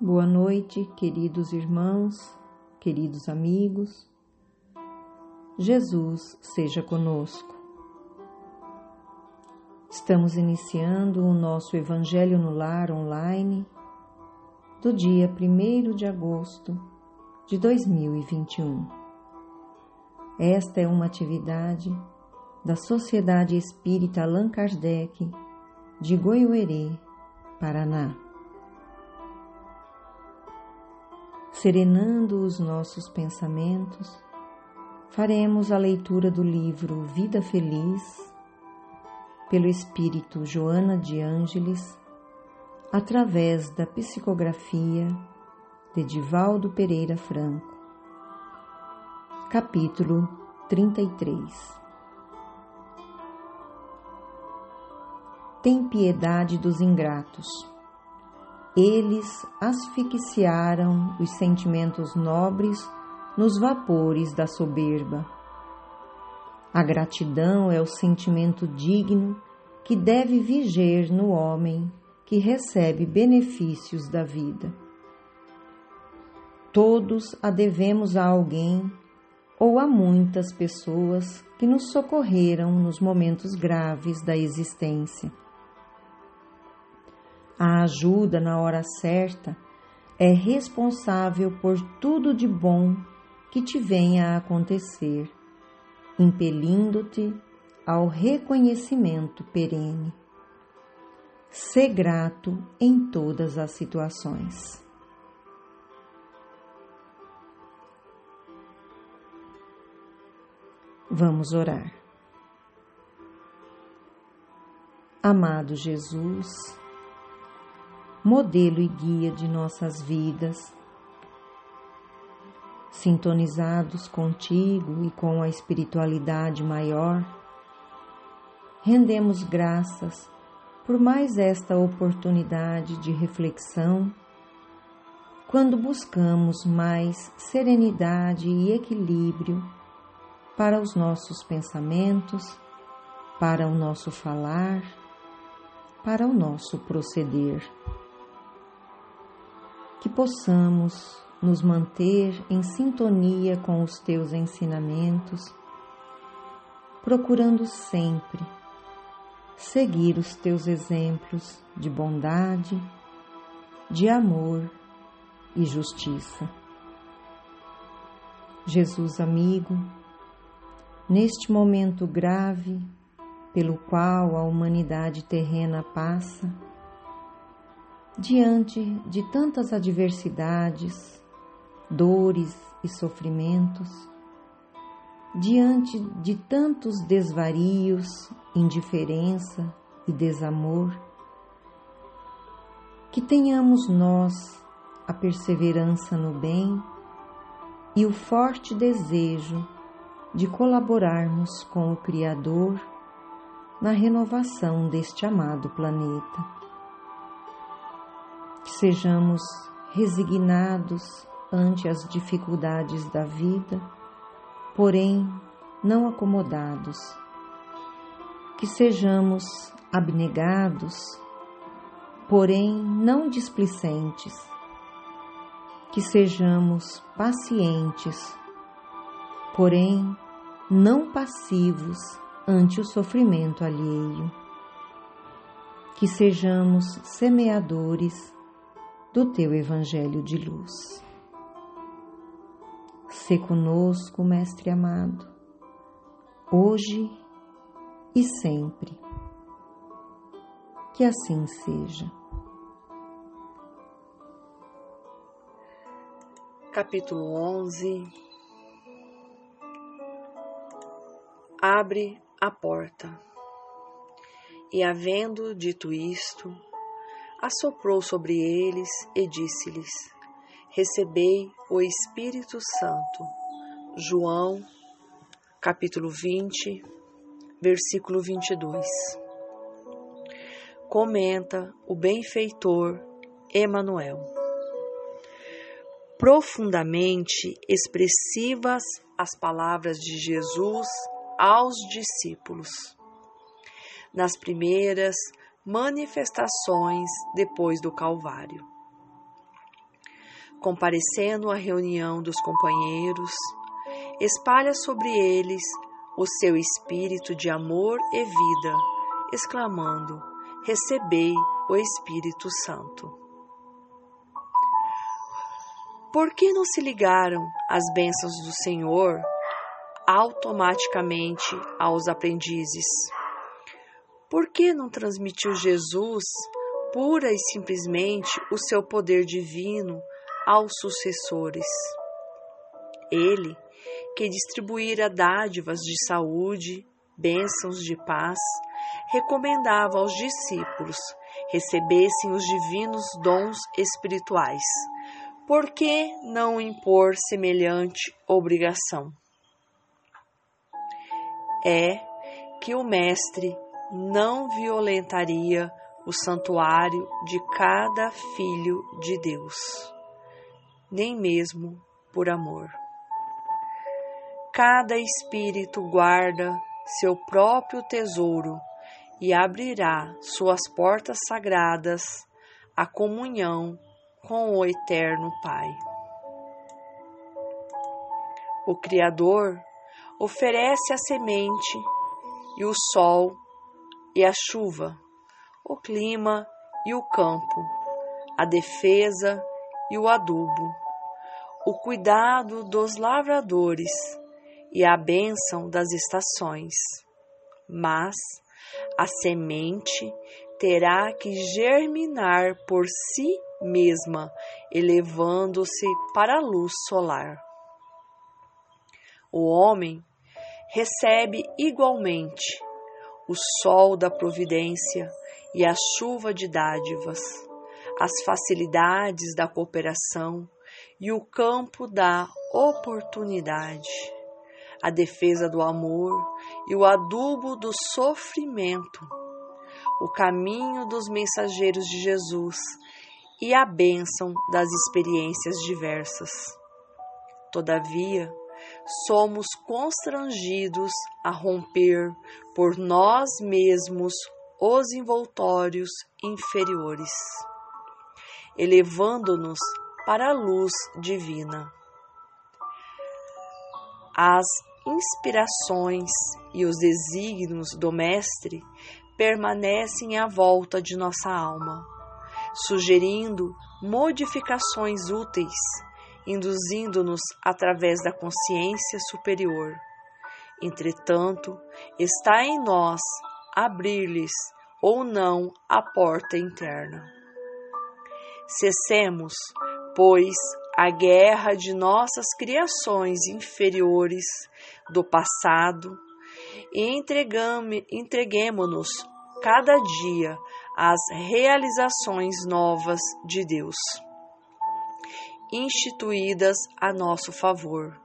Boa noite, queridos irmãos, queridos amigos. Jesus seja conosco. Estamos iniciando o nosso Evangelho no Lar online do dia 1 de agosto de 2021. Esta é uma atividade da Sociedade Espírita Allan Kardec de Goiôerê, Paraná. Serenando os nossos pensamentos, faremos a leitura do livro Vida Feliz, pelo Espírito Joana de Ângeles, através da psicografia de Divaldo Pereira Franco. Capítulo 33 Tem piedade dos ingratos eles asfixiaram os sentimentos nobres nos vapores da soberba. A gratidão é o sentimento digno que deve viger no homem que recebe benefícios da vida. Todos a devemos a alguém ou a muitas pessoas que nos socorreram nos momentos graves da existência. A ajuda na hora certa é responsável por tudo de bom que te venha a acontecer, impelindo-te ao reconhecimento perene. Sê grato em todas as situações. Vamos orar. Amado Jesus, modelo e guia de nossas vidas. Sintonizados contigo e com a espiritualidade maior, rendemos graças por mais esta oportunidade de reflexão, quando buscamos mais serenidade e equilíbrio para os nossos pensamentos, para o nosso falar, para o nosso proceder que possamos nos manter em sintonia com os teus ensinamentos, procurando sempre seguir os teus exemplos de bondade, de amor e justiça. Jesus amigo, neste momento grave pelo qual a humanidade terrena passa, diante de tantas adversidades, dores e sofrimentos, diante de tantos desvarios, indiferença e desamor, que tenhamos nós a perseverança no bem e o forte desejo de colaborarmos com o Criador na renovação deste amado planeta sejamos resignados ante as dificuldades da vida, porém não acomodados, que sejamos abnegados, porém não displicentes, que sejamos pacientes, porém não passivos ante o sofrimento alheio, que sejamos semeadores do teu Evangelho de luz. Se conosco, Mestre amado, hoje e sempre. Que assim seja. Capítulo 11 Abre a porta. E havendo dito isto, assoprou sobre eles e disse-lhes: Recebei o Espírito Santo. João, capítulo 20, versículo 22. Comenta o benfeitor Emanuel. Profundamente expressivas as palavras de Jesus aos discípulos. Nas primeiras manifestações depois do Calvário. comparecendo à reunião dos companheiros, espalha sobre eles o seu espírito de amor e vida, exclamando: Recebei o Espírito Santo. Por que não se ligaram as bênçãos do Senhor automaticamente aos aprendizes? Por que não transmitiu Jesus pura e simplesmente o seu poder divino aos sucessores? Ele, que distribuíra dádivas de saúde, bênçãos de paz, recomendava aos discípulos recebessem os divinos dons espirituais. Por que não impor semelhante obrigação? É que o Mestre não violentaria o santuário de cada filho de Deus, nem mesmo por amor. Cada espírito guarda seu próprio tesouro e abrirá suas portas sagradas à comunhão com o Eterno Pai. O Criador oferece a semente e o sol e a chuva, o clima e o campo, a defesa e o adubo, o cuidado dos lavradores e a bênção das estações. Mas a semente terá que germinar por si mesma, elevando-se para a luz solar. O homem recebe igualmente o sol da providência e a chuva de dádivas, as facilidades da cooperação e o campo da oportunidade, a defesa do amor e o adubo do sofrimento, o caminho dos mensageiros de Jesus e a bênção das experiências diversas. Todavia, somos constrangidos a romper por nós mesmos os envoltórios inferiores, elevando-nos para a luz divina. As inspirações e os desígnios do Mestre permanecem à volta de nossa alma, sugerindo modificações úteis induzindo-nos através da consciência superior. Entretanto, está em nós abrir-lhes ou não a porta interna. Cessemos, pois, a guerra de nossas criações inferiores do passado e entreguemo-nos cada dia às realizações novas de Deus instituídas a nosso favor,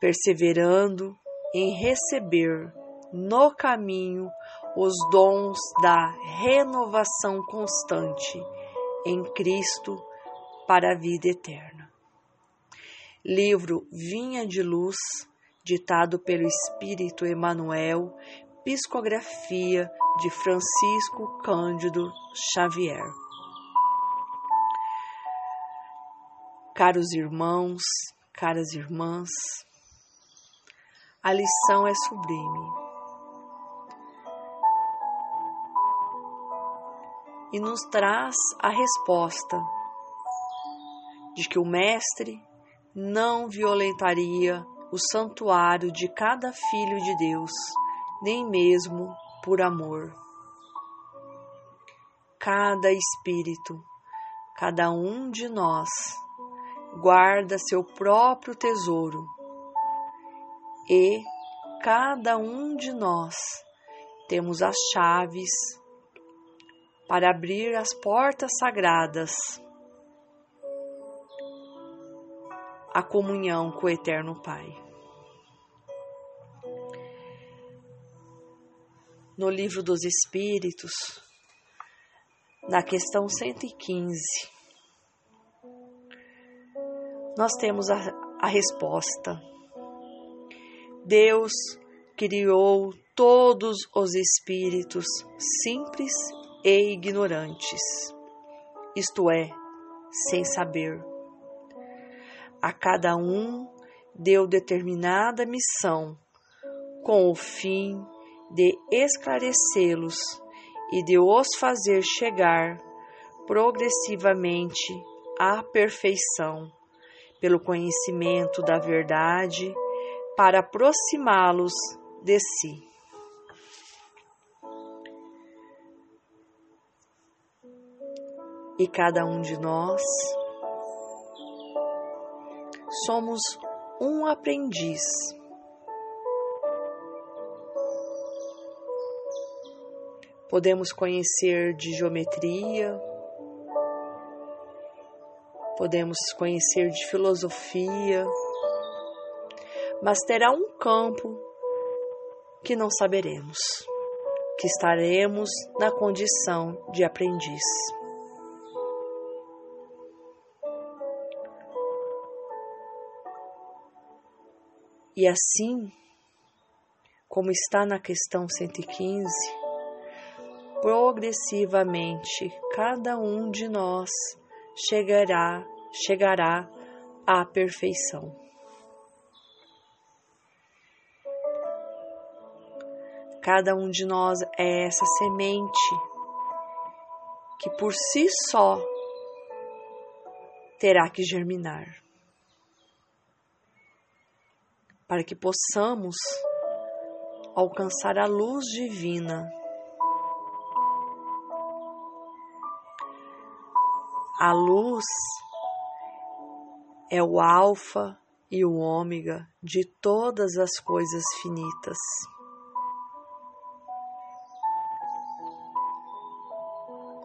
perseverando em receber no caminho os dons da renovação constante em Cristo para a vida eterna. Livro Vinha de Luz, ditado pelo Espírito Emanuel, psicografia de Francisco Cândido Xavier. Caros irmãos, caras irmãs, a lição é sublime e nos traz a resposta de que o Mestre não violentaria o santuário de cada filho de Deus, nem mesmo por amor. Cada espírito, cada um de nós, guarda seu próprio tesouro e cada um de nós temos as chaves para abrir as portas sagradas a comunhão com o Eterno Pai. No livro dos Espíritos, na questão 115, nós temos a, a resposta. Deus criou todos os espíritos simples e ignorantes, isto é, sem saber. A cada um deu determinada missão, com o fim de esclarecê-los e de os fazer chegar progressivamente à perfeição, pelo conhecimento da verdade, para aproximá-los de si. E cada um de nós somos um aprendiz. Podemos conhecer de geometria, podemos conhecer de filosofia, mas terá um campo que não saberemos, que estaremos na condição de aprendiz. E assim, como está na questão 115, progressivamente cada um de nós chegará, chegará à perfeição. Cada um de nós é essa semente que por si só terá que germinar. para que possamos alcançar a luz divina. A luz é o Alfa e o Ômega de todas as coisas finitas.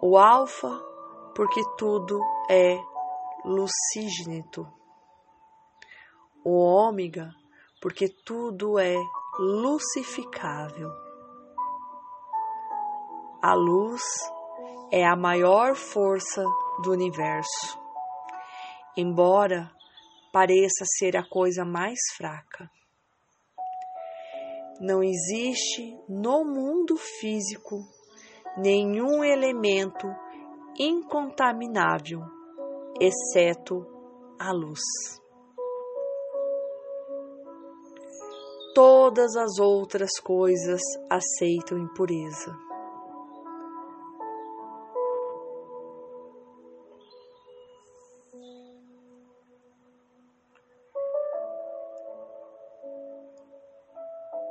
O Alfa, porque tudo é lucígnito. O Ômega, porque tudo é lucificável. A luz é a maior força do universo, embora pareça ser a coisa mais fraca. Não existe no mundo físico nenhum elemento incontaminável, exceto a luz. todas as outras coisas aceitam impureza.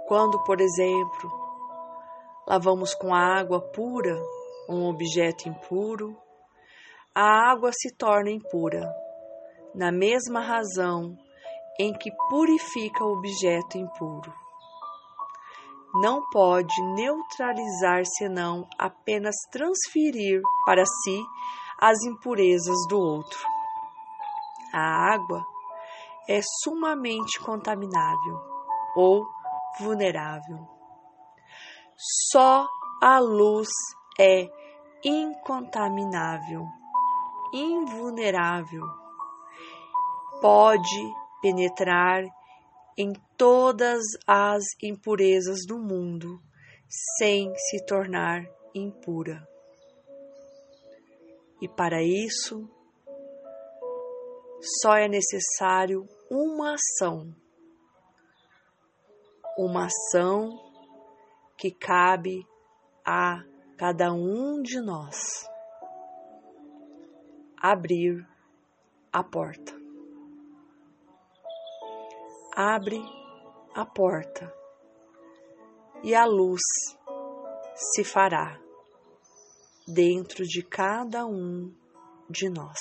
Quando, por exemplo, lavamos com água pura um objeto impuro, a água se torna impura, na mesma razão em que purifica o objeto impuro. Não pode neutralizar senão apenas transferir para si as impurezas do outro. A água é sumamente contaminável ou vulnerável. Só a luz é incontaminável, invulnerável. Pode penetrar em todas as impurezas do mundo sem se tornar impura. E para isso, só é necessário uma ação, uma ação que cabe a cada um de nós abrir a porta abre a porta e a luz se fará dentro de cada um de nós.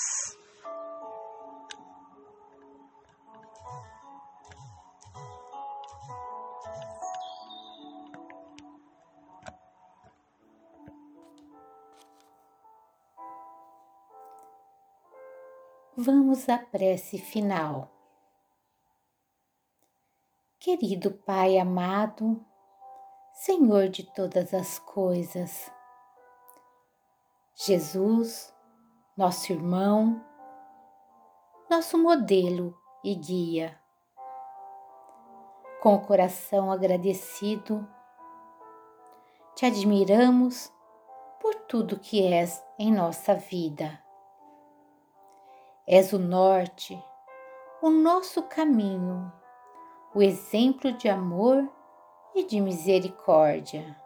Vamos à prece final. Querido Pai amado, Senhor de todas as coisas, Jesus, nosso irmão, nosso modelo e guia. Com o coração agradecido, te admiramos por tudo que és em nossa vida. És o norte, o nosso caminho, o exemplo de amor e de misericórdia.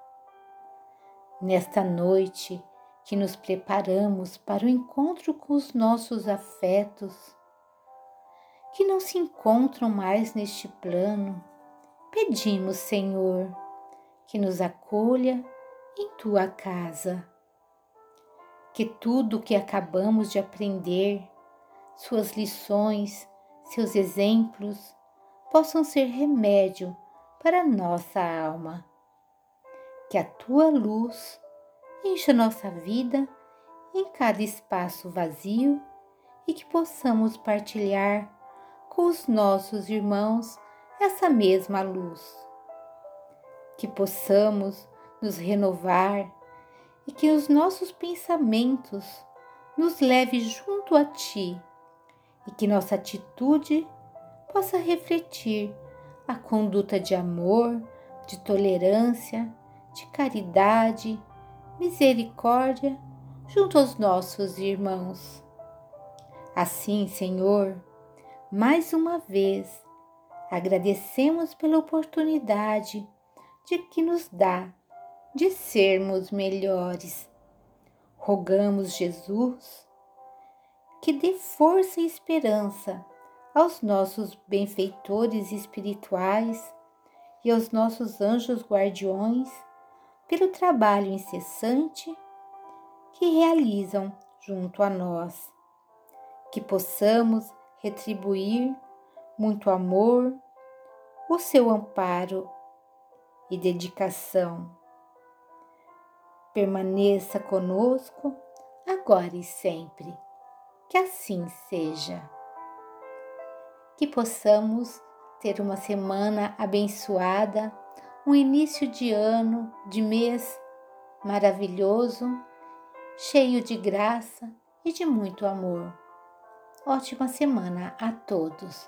Nesta noite que nos preparamos para o encontro com os nossos afetos, que não se encontram mais neste plano, pedimos, Senhor, que nos acolha em tua casa. Que tudo o que acabamos de aprender, suas lições, seus exemplos, possam ser remédio para nossa alma. Que a tua luz encha nossa vida em cada espaço vazio e que possamos partilhar com os nossos irmãos essa mesma luz. Que possamos nos renovar e que os nossos pensamentos nos leve junto a Ti e que nossa atitude possa refletir a conduta de amor, de tolerância, de caridade, misericórdia junto aos nossos irmãos. Assim, Senhor, mais uma vez agradecemos pela oportunidade de que nos dá de sermos melhores. Rogamos, Jesus, que dê força e esperança aos nossos benfeitores espirituais e aos nossos anjos guardiões pelo trabalho incessante que realizam junto a nós. Que possamos retribuir muito amor, o seu amparo e dedicação permaneça conosco agora e sempre. Que assim seja. Que possamos ter uma semana abençoada, um início de ano, de mês maravilhoso, cheio de graça e de muito amor. Ótima semana a todos.